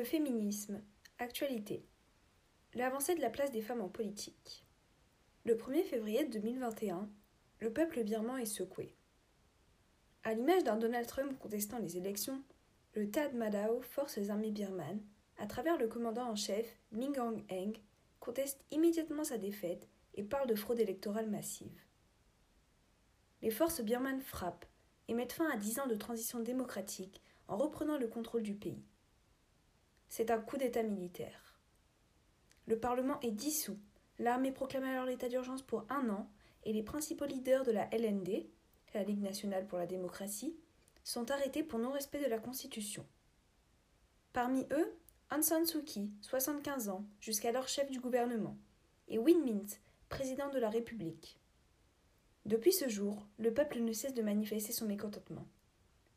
Le féminisme. Actualité. L'avancée de la place des femmes en politique. Le 1er février 2021, le peuple birman est secoué. À l'image d'un Donald Trump contestant les élections, le Tad Madao, forces armées birmanes, à travers le commandant en chef Min Aung Eng, conteste immédiatement sa défaite et parle de fraude électorale massive. Les forces birmanes frappent et mettent fin à dix ans de transition démocratique en reprenant le contrôle du pays. C'est un coup d'État militaire. Le Parlement est dissous, l'armée proclame alors l'état d'urgence pour un an et les principaux leaders de la LND, la Ligue nationale pour la démocratie, sont arrêtés pour non-respect de la Constitution. Parmi eux, Aung San Suu Kyi, 75 ans, jusqu'alors chef du gouvernement, et Win Mint, président de la République. Depuis ce jour, le peuple ne cesse de manifester son mécontentement.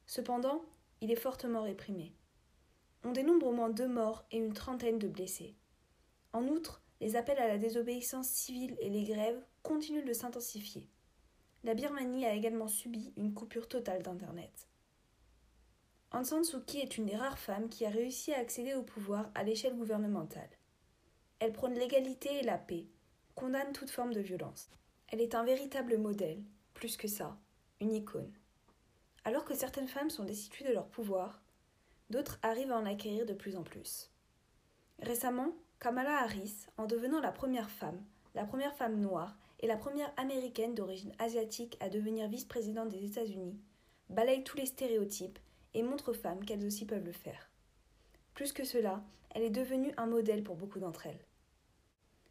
Cependant, il est fortement réprimé. On dénombre au moins deux morts et une trentaine de blessés. En outre, les appels à la désobéissance civile et les grèves continuent de s'intensifier. La Birmanie a également subi une coupure totale d'Internet. Aung San Suu Kyi est une des rares femmes qui a réussi à accéder au pouvoir à l'échelle gouvernementale. Elle prône l'égalité et la paix, condamne toute forme de violence. Elle est un véritable modèle, plus que ça, une icône. Alors que certaines femmes sont destituées de leur pouvoir, d'autres arrivent à en acquérir de plus en plus. Récemment, Kamala Harris, en devenant la première femme, la première femme noire et la première américaine d'origine asiatique à devenir vice-présidente des États-Unis, balaye tous les stéréotypes et montre aux femmes qu'elles aussi peuvent le faire. Plus que cela, elle est devenue un modèle pour beaucoup d'entre elles.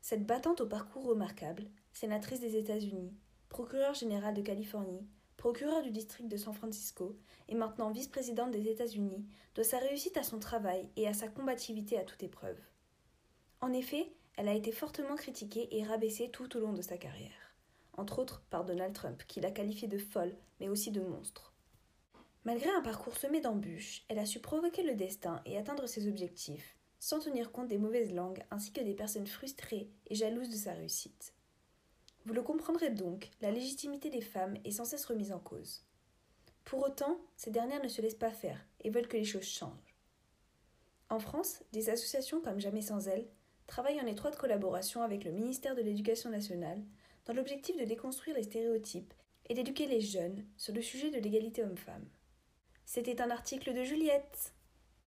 Cette battante au parcours remarquable, sénatrice des États-Unis, procureure générale de Californie, procureure du district de San Francisco et maintenant vice-présidente des États-Unis, doit sa réussite à son travail et à sa combativité à toute épreuve. En effet, elle a été fortement critiquée et rabaissée tout au long de sa carrière, entre autres par Donald Trump, qui l'a qualifiée de folle, mais aussi de monstre. Malgré un parcours semé d'embûches, elle a su provoquer le destin et atteindre ses objectifs, sans tenir compte des mauvaises langues ainsi que des personnes frustrées et jalouses de sa réussite. Vous le comprendrez donc, la légitimité des femmes est sans cesse remise en cause. Pour autant, ces dernières ne se laissent pas faire et veulent que les choses changent. En France, des associations comme Jamais sans elles travaillent en étroite collaboration avec le ministère de l'Éducation nationale dans l'objectif de déconstruire les stéréotypes et d'éduquer les jeunes sur le sujet de l'égalité homme-femme. C'était un article de Juliette.